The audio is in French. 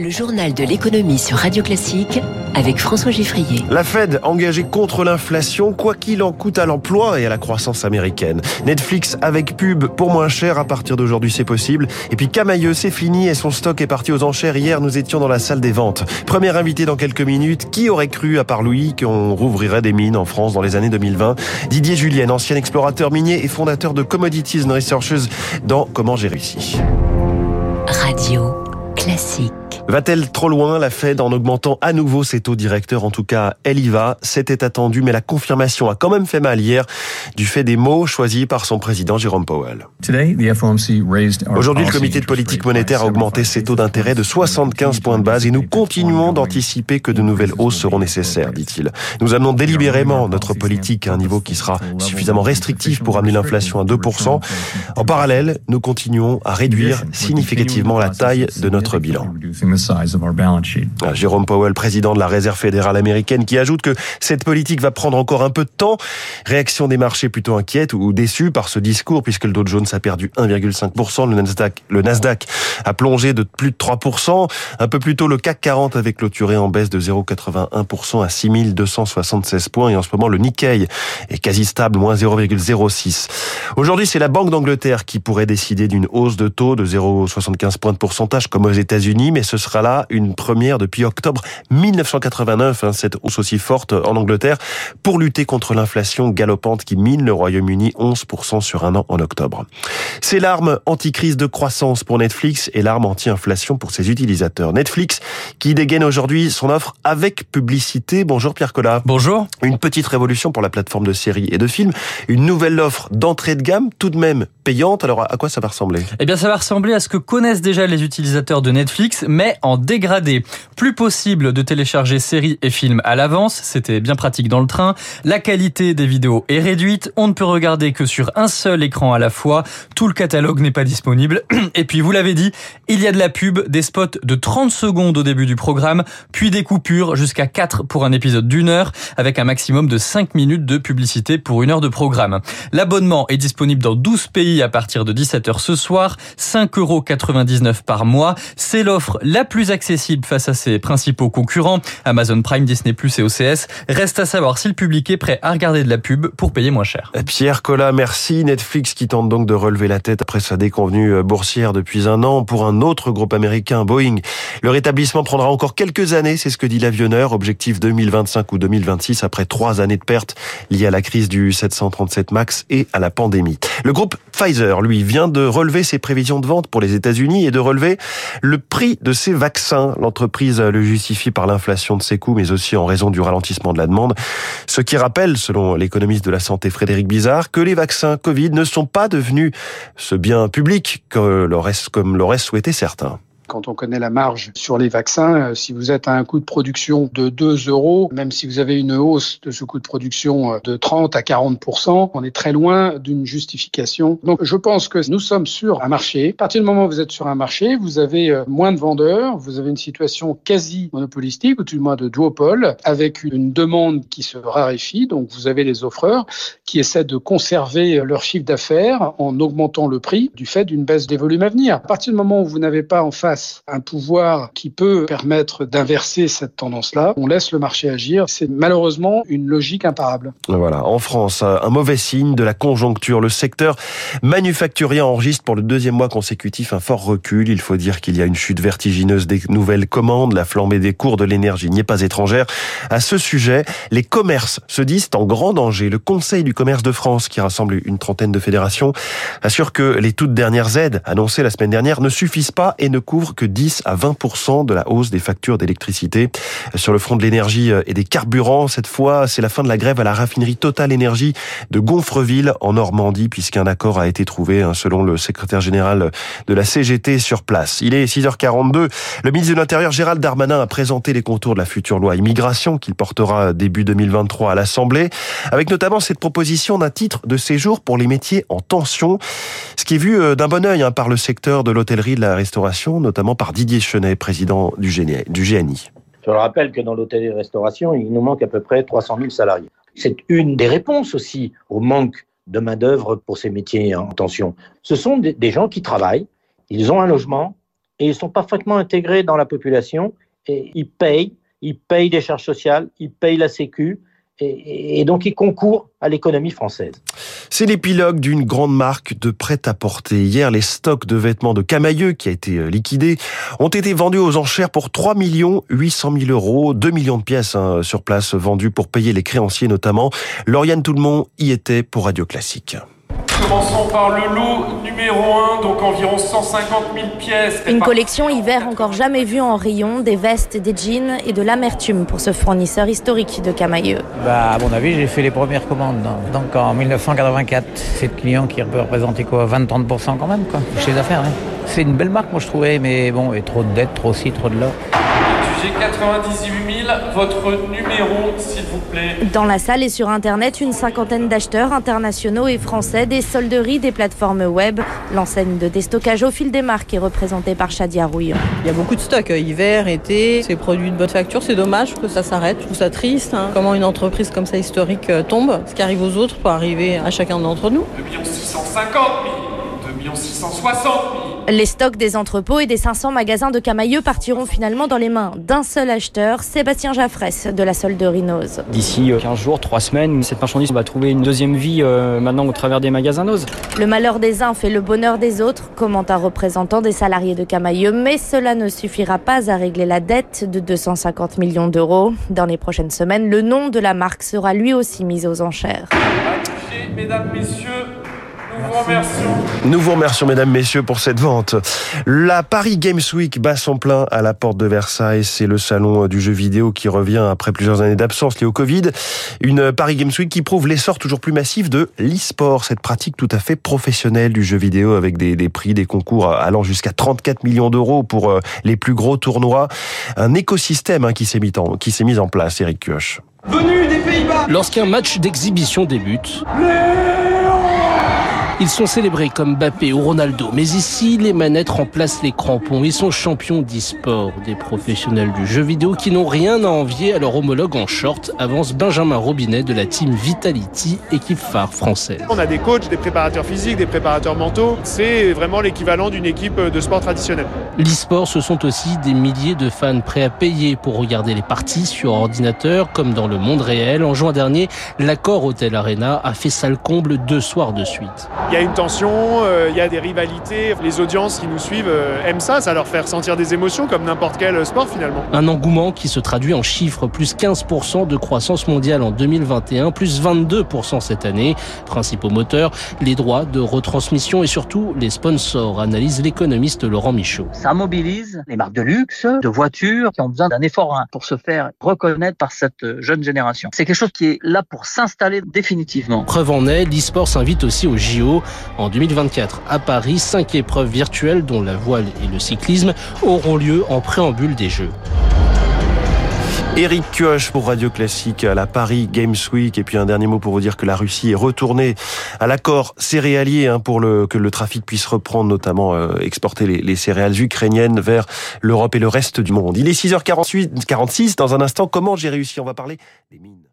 Le journal de l'économie sur Radio Classique avec François Giffrier. La Fed engagée contre l'inflation, quoi qu'il en coûte à l'emploi et à la croissance américaine. Netflix avec pub pour moins cher à partir d'aujourd'hui, c'est possible. Et puis Camailleux, c'est fini et son stock est parti aux enchères. Hier, nous étions dans la salle des ventes. Premier invité dans quelques minutes. Qui aurait cru, à part Louis, qu'on rouvrirait des mines en France dans les années 2020 Didier Julien, ancien explorateur minier et fondateur de Commodities Researchers dans Comment j'ai réussi? Radio Classique. Va-t-elle trop loin, la Fed, en augmentant à nouveau ses taux directeurs? En tout cas, elle y va. C'était attendu, mais la confirmation a quand même fait mal hier du fait des mots choisis par son président Jérôme Powell. Aujourd'hui, le comité de politique monétaire a augmenté ses taux d'intérêt de 75 points de base et nous continuons d'anticiper que de nouvelles hausses seront nécessaires, dit-il. Nous amenons délibérément notre politique à un niveau qui sera suffisamment restrictif pour amener l'inflation à 2%. En parallèle, nous continuons à réduire significativement la taille de notre bilan. Ah, Jérôme Powell, président de la Réserve fédérale américaine, qui ajoute que cette politique va prendre encore un peu de temps. Réaction des marchés plutôt inquiète ou déçue par ce discours, puisque le Dow Jones a perdu 1,5%, le Nasdaq, a plongé de plus de 3%. Un peu plus tôt, le CAC 40 avait clôturé en baisse de 0,81% à 6276 points. Et en ce moment, le Nikkei est quasi stable, moins 0,06. Aujourd'hui, c'est la Banque d'Angleterre qui pourrait décider d'une hausse de taux de 0,75 points de pourcentage, comme aux États-Unis, mais ce sera là une première depuis octobre 1989, hein, cette hausse aussi forte en Angleterre, pour lutter contre l'inflation galopante qui mine le Royaume-Uni 11% sur un an en octobre. C'est l'arme anti-crise de croissance pour Netflix et l'arme anti-inflation pour ses utilisateurs. Netflix qui dégaine aujourd'hui son offre avec publicité. Bonjour Pierre Collat. Bonjour. Une petite révolution pour la plateforme de séries et de films. Une nouvelle offre d'entrée de gamme, tout de même payante. Alors à quoi ça va ressembler? Eh bien ça va ressembler à ce que connaissent déjà les utilisateurs de Netflix, mais en dégradé. Plus possible de télécharger séries et films à l'avance, c'était bien pratique dans le train. La qualité des vidéos est réduite, on ne peut regarder que sur un seul écran à la fois, tout le catalogue n'est pas disponible. Et puis vous l'avez dit, il y a de la pub, des spots de 30 secondes au début du programme, puis des coupures jusqu'à 4 pour un épisode d'une heure, avec un maximum de 5 minutes de publicité pour une heure de programme. L'abonnement est disponible dans 12 pays à partir de 17h ce soir, 5,99€ par mois. C'est l'offre la plus accessible face à ses principaux concurrents, Amazon Prime, Disney+, et OCS. Reste à savoir si le public est prêt à regarder de la pub pour payer moins cher. Pierre Collat, merci. Netflix qui tente donc de relever la tête après sa déconvenue euh, boursière depuis un an pour un autre groupe américain, Boeing. Le rétablissement prendra encore quelques années, c'est ce que dit l'avionneur. Objectif 2025 ou 2026 après trois années de pertes liées à la crise du 737 MAX et à la pandémie. Le groupe Pfizer, lui, vient de relever ses prévisions de vente pour les États-Unis et de relever le prix de ses vaccins. L'entreprise le justifie par l'inflation de ses coûts, mais aussi en raison du ralentissement de la demande. Ce qui rappelle, selon l'économiste de la santé Frédéric Bizarre, que les vaccins Covid ne sont pas devenus ce bien public que comme l'auraient souhaité certains. Quand on connaît la marge sur les vaccins, euh, si vous êtes à un coût de production de 2 euros, même si vous avez une hausse de ce coût de production euh, de 30 à 40 on est très loin d'une justification. Donc je pense que nous sommes sur un marché. À partir du moment où vous êtes sur un marché, vous avez euh, moins de vendeurs, vous avez une situation quasi monopolistique, ou du moins de duopole, avec une demande qui se raréfie. Donc vous avez les offreurs qui essaient de conserver leur chiffre d'affaires en augmentant le prix du fait d'une baisse des volumes à venir. À partir du moment où vous n'avez pas en face un pouvoir qui peut permettre d'inverser cette tendance-là, on laisse le marché agir. C'est malheureusement une logique imparable. Voilà, en France, un mauvais signe de la conjoncture. Le secteur manufacturier enregistre pour le deuxième mois consécutif un fort recul. Il faut dire qu'il y a une chute vertigineuse des nouvelles commandes. La flambée des cours de l'énergie n'y est pas étrangère. À ce sujet, les commerces se disent en grand danger. Le Conseil du commerce de France, qui rassemble une trentaine de fédérations, assure que les toutes dernières aides annoncées la semaine dernière ne suffisent pas et ne couvrent que 10 à 20 de la hausse des factures d'électricité. Sur le front de l'énergie et des carburants, cette fois, c'est la fin de la grève à la raffinerie Total Énergie de Gonfreville en Normandie, puisqu'un accord a été trouvé, hein, selon le secrétaire général de la CGT sur place. Il est 6h42. Le ministre de l'Intérieur, Gérald Darmanin, a présenté les contours de la future loi immigration qu'il portera début 2023 à l'Assemblée, avec notamment cette proposition d'un titre de séjour pour les métiers en tension, ce qui est vu euh, d'un bon œil hein, par le secteur de l'hôtellerie, de la restauration, notamment par Didier Chenet, président du GNI. Je rappelle que dans l'hôtellerie-restauration, il nous manque à peu près 300 000 salariés. C'est une des réponses aussi au manque de main-d'œuvre pour ces métiers en tension. Ce sont des gens qui travaillent, ils ont un logement, et ils sont parfaitement intégrés dans la population et ils payent, ils payent des charges sociales, ils payent la sécu, et, donc ils concourent à l'économie française. C'est l'épilogue d'une grande marque de prêt-à-porter. Hier, les stocks de vêtements de Camailleux, qui a été euh, liquidé, ont été vendus aux enchères pour 3 800 000 euros, 2 millions de pièces hein, sur place vendues pour payer les créanciers notamment. Lauriane Tout-le-Monde y était pour Radio Classique. Commençons par le lot numéro 1, donc environ 150 000 pièces. Une collection hiver encore jamais vue en rayon, des vestes, des jeans et de l'amertume pour ce fournisseur historique de Camailleux. Bah, à mon avis, j'ai fait les premières commandes. Donc en 1984, c'est le client qui peut représenter quoi 20-30% quand même, quoi, chez les affaires. Hein. C'est une belle marque, moi je trouvais, mais bon, et trop de dettes, trop ci, trop de là. J'ai 98 000. Votre numéro, s'il vous plaît. Dans la salle et sur Internet, une cinquantaine d'acheteurs internationaux et français, des solderies, des plateformes web. L'enseigne de déstockage au fil des marques est représentée par Chadia Rouillon. Il y a beaucoup de stocks, euh, hiver, été, c'est produits de bonne facture. C'est dommage que ça s'arrête. Je trouve ça triste. Hein. Comment une entreprise comme ça historique euh, tombe. Ce qui arrive aux autres peut arriver à chacun d'entre nous. 2 650 000, 2 660 000. Les stocks des entrepôts et des 500 magasins de Camailleux partiront finalement dans les mains d'un seul acheteur, Sébastien Jaffresse de la solderie Nose. D'ici 15 euh, jours, 3 semaines, cette marchandise va trouver une deuxième vie euh, maintenant au travers des magasins Nose. Le malheur des uns fait le bonheur des autres, commente un représentant des salariés de Camailleux, mais cela ne suffira pas à régler la dette de 250 millions d'euros. Dans les prochaines semaines, le nom de la marque sera lui aussi mis aux enchères. Mesdames, Messieurs, nous vous remercions. Nous vous remercions, mesdames, messieurs, pour cette vente. La Paris Games Week bat son plein à la porte de Versailles. C'est le salon du jeu vidéo qui revient après plusieurs années d'absence liées au Covid. Une Paris Games Week qui prouve l'essor toujours plus massif de l'e-sport, cette pratique tout à fait professionnelle du jeu vidéo avec des, des prix, des concours allant jusqu'à 34 millions d'euros pour euh, les plus gros tournois. Un écosystème hein, qui s'est mis, en, qui s'est mis en place, Eric Kioch. Venu des Pays-Bas Lorsqu'un match d'exhibition débute... Ils sont célébrés comme Mbappé ou Ronaldo, mais ici, les manettes remplacent les crampons. Ils sont champions d'e-sport, des professionnels du jeu vidéo qui n'ont rien à envier à leur homologue en short, avance Benjamin Robinet de la team Vitality, équipe phare française. On a des coachs, des préparateurs physiques, des préparateurs mentaux. C'est vraiment l'équivalent d'une équipe de sport traditionnelle. L'e-sport, ce sont aussi des milliers de fans prêts à payer pour regarder les parties sur ordinateur, comme dans le monde réel. En juin dernier, l'accord Hotel Arena a fait salle comble deux soirs de suite il y a une tension, euh, il y a des rivalités. Les audiences qui nous suivent euh, aiment ça, ça leur fait ressentir des émotions comme n'importe quel sport finalement. Un engouement qui se traduit en chiffres, plus 15% de croissance mondiale en 2021, plus 22% cette année. Principaux moteurs, les droits de retransmission et surtout les sponsors, analyse l'économiste Laurent Michaud. Ça mobilise les marques de luxe, de voitures qui ont besoin d'un effort hein, pour se faire reconnaître par cette jeune génération. C'est quelque chose qui est là pour s'installer définitivement. Preuve en est, l'e-sport s'invite aussi au JO en 2024, à Paris, cinq épreuves virtuelles, dont la voile et le cyclisme, auront lieu en préambule des Jeux. Eric Kioch pour Radio Classique à la Paris Games Week. Et puis un dernier mot pour vous dire que la Russie est retournée à l'accord céréalier hein, pour que le trafic puisse reprendre, notamment euh, exporter les, les, céréales ukrainiennes vers l'Europe et le reste du monde. Il est 6h46. Dans un instant, comment j'ai réussi? On va parler des mines.